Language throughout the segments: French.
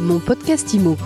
Mon podcast IMO.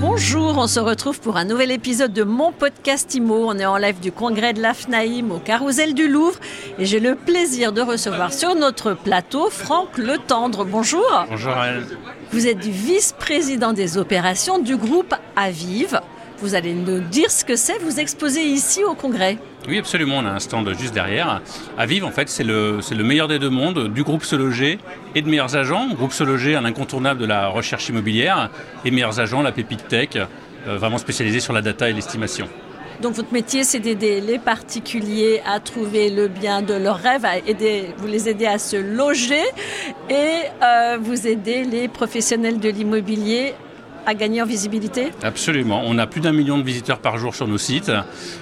Bonjour, on se retrouve pour un nouvel épisode de mon podcast IMO. On est en live du congrès de l'AFNAIM au Carousel du Louvre et j'ai le plaisir de recevoir sur notre plateau Franck Le Tendre. Bonjour. Bonjour Anne. Vous êtes vice-président des opérations du groupe Aviv. Vous allez nous dire ce que c'est, vous exposez ici au congrès. Oui, absolument. On a un stand juste derrière. Aviv, en fait, c'est le, le meilleur des deux mondes, du groupe Se Loger et de meilleurs agents. Groupe Se Loger, un incontournable de la recherche immobilière, et meilleurs agents, la pépite tech, euh, vraiment spécialisé sur la data et l'estimation. Donc votre métier, c'est d'aider les particuliers à trouver le bien de leurs rêves, à aider, vous les aidez à se loger et euh, vous aidez les professionnels de l'immobilier à gagner en visibilité Absolument. On a plus d'un million de visiteurs par jour sur nos sites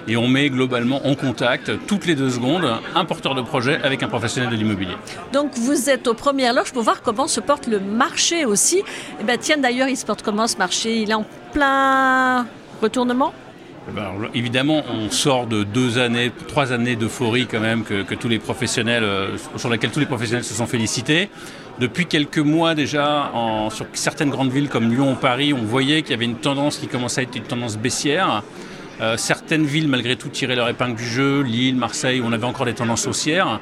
et on met globalement en contact toutes les deux secondes un porteur de projet avec un professionnel de l'immobilier. Donc vous êtes aux premières loges pour voir comment se porte le marché aussi. Eh bien tiens d'ailleurs, il se porte comment ce marché? Il est en plein retournement? Alors, évidemment, on sort de deux années, trois années d'euphorie quand même que, tous les professionnels, euh, sur laquelle tous les professionnels se sont félicités. Depuis quelques mois déjà, sur certaines grandes villes comme Lyon ou Paris, on voyait qu'il y avait une tendance qui commençait à être une tendance baissière. Euh, certaines villes, malgré tout, tiraient leur épingle du jeu. Lille, Marseille, on avait encore des tendances haussières.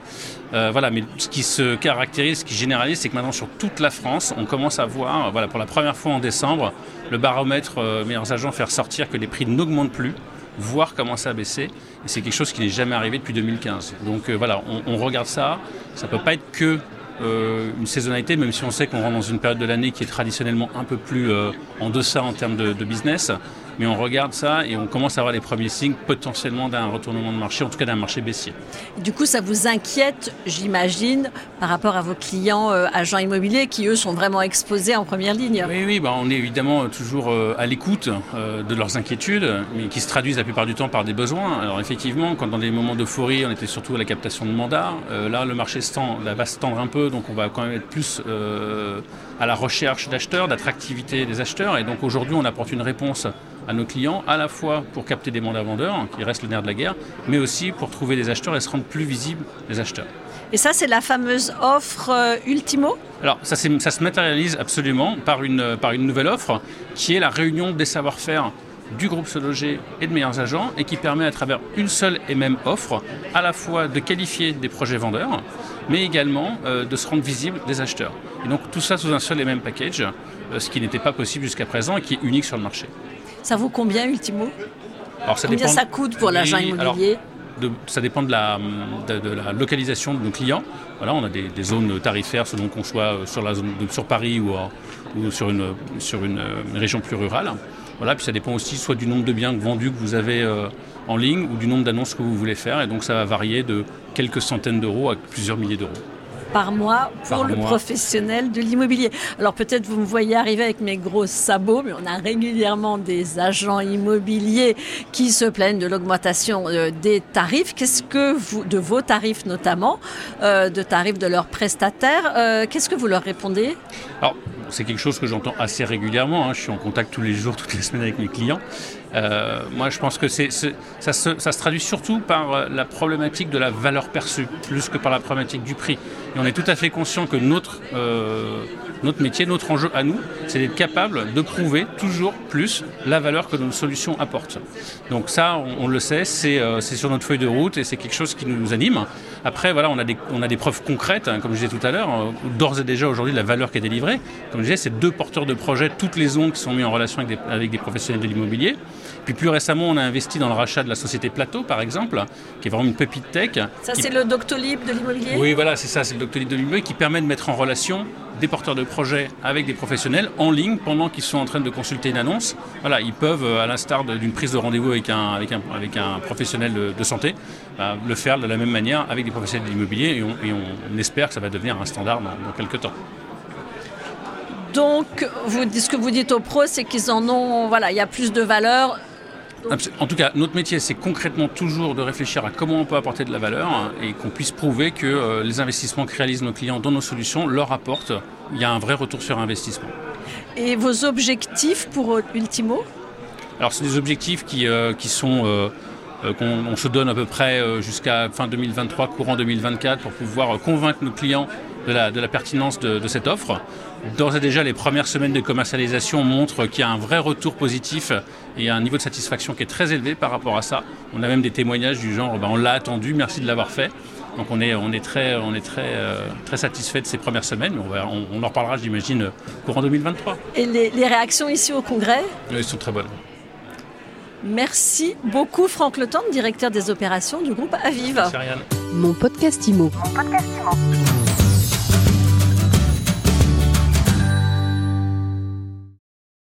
Euh, voilà, mais ce qui se caractérise, ce qui généralise, c'est que maintenant sur toute la France, on commence à voir, voilà, pour la première fois en décembre, le baromètre euh, meilleurs agents faire sortir que les prix n'augmentent plus voire commencer à baisser. Et c'est quelque chose qui n'est jamais arrivé depuis 2015. Donc euh, voilà, on, regarde ça. Ça ne peut pas être que une saisonnalité, même si on sait qu'on rentre dans une période de l'année qui est traditionnellement un peu plus en deçà en termes de business mais on regarde ça et on commence à avoir les premiers signes potentiellement d'un retournement de marché, en tout cas d'un marché baissier. Du coup, ça vous inquiète, j'imagine, par rapport à vos clients euh, agents immobiliers qui, eux, sont vraiment exposés en première ligne? Oui, oui, bah, on est évidemment toujours euh, à l'écoute euh, de leurs inquiétudes, mais qui se traduisent la plupart du temps par des besoins. Alors effectivement, quand dans des moments d'euphorie, on était surtout à la captation de mandats, euh, là, le marché se tend, là, va se tendre un peu, donc on va quand même être plus euh, à la recherche d'acheteurs, d'attractivité des acheteurs, et donc aujourd'hui, on apporte une réponse à nos clients, à la fois pour capter des mandats vendeurs, qui restent le nerf de la guerre, mais aussi pour trouver des acheteurs et se rendre plus visibles les acheteurs. Et ça, c'est la fameuse offre euh, Ultimo? Alors, ça, ça, se matérialise absolument par une, par une nouvelle offre qui est la réunion des savoir-faire du groupe Se Loger et de meilleurs agents et qui permet à travers une seule et même offre à la fois de qualifier des projets vendeurs mais également euh, de se rendre visible des acheteurs. Et donc tout ça sous un seul et même package, euh, ce qui n'était pas possible jusqu'à présent et qui est unique sur le marché. Ça vaut combien Ultimo alors, ça Combien dépend... ça coûte pour l'agent immobilier alors, de, ça dépend de la, de, de la, localisation de nos clients. Voilà, on a des, des zones tarifaires selon qu'on soit sur, la zone, sur Paris ou, ou sur, une, sur une, une, région plus rurale. Voilà, puis ça dépend aussi soit du nombre de biens vendus que vous avez euh, en ligne ou du nombre d'annonces que vous voulez faire. Et donc ça va varier de quelques centaines d'euros à plusieurs milliers d'euros par mois pour par le mois. professionnel de l'immobilier. Alors peut-être vous me voyez arriver avec mes gros sabots, mais on a régulièrement des agents immobiliers qui se plaignent de l'augmentation euh, des tarifs. Qu'est-ce que vous, de vos tarifs notamment, euh, de tarifs de leurs prestataires, euh, qu'est-ce que vous leur répondez? Alors, c'est quelque chose que j'entends assez régulièrement. Hein. Je suis en contact tous les jours, toutes les semaines avec mes clients. Euh, moi, je pense que ça, se, traduit surtout par la problématique de la valeur perçue, plus que par la problématique du prix. Et on est tout à fait conscient que notre, euh, notre métier, notre enjeu à nous, c'est d'être capable de prouver toujours plus la valeur que nos solutions apportent. Donc ça, on, on le sait, c'est, euh, c'est sur notre feuille de route et c'est quelque chose qui nous anime. Après, voilà, on a des, on a des preuves concrètes, hein, comme je disais tout à l'heure, euh, d'ores et déjà aujourd'hui la valeur qui est délivrée. Comme je disais, c'est deux porteurs de projets, toutes les zones qui sont mis en relation avec des, avec des professionnels de l'immobilier. Puis plus récemment, on a investi dans le rachat de la société Plateau, par exemple, qui est vraiment une pépite tech. Ça, qui... c'est le Doctolib de l'immobilier? Oui, voilà, c'est ça, c'est le Doctolib de l'immobilier qui permet de mettre en relation des porteurs de projets avec des professionnels en ligne pendant qu'ils sont en train de consulter une annonce. Voilà, ils peuvent, à l'instar d'une prise de rendez-vous avec un, avec, un, avec un professionnel de, santé, bah, le faire de la même manière avec des professionnels de l'immobilier et, on, et on, espère que ça va devenir un standard dans, dans quelques temps. Donc, vous, ce que vous dites aux pros, c'est qu'ils en ont, voilà, il y a plus de valeur. En tout cas, notre métier, c'est concrètement toujours de réfléchir à comment on peut apporter de la valeur et qu'on puisse prouver que euh, les investissements que réalisent nos clients dans nos solutions leur apportent. Il y a un vrai retour sur investissement. Et vos objectifs pour Ultimo? Alors, c'est des objectifs qui, euh, qui sont. Euh, qu'on on se donne à peu près jusqu'à fin 2023, courant 2024, pour pouvoir convaincre nos clients de la, de la pertinence de, de cette offre. D'ores et déjà, les premières semaines de commercialisation montrent qu'il y a un vrai retour positif et un niveau de satisfaction qui est très élevé par rapport à ça. On a même des témoignages du genre ben, on l'a attendu, merci de l'avoir fait. Donc on est, on est très, on est très, euh, très satisfait de ces premières semaines. On, va, on, on en reparlera, j'imagine, courant 2023. Et les, les réactions ici au Congrès? Elles sont très bonnes. Merci beaucoup Franck Le Temps, directeur des opérations du groupe Aviv. Mon podcast Imo. Mon podcast Imo.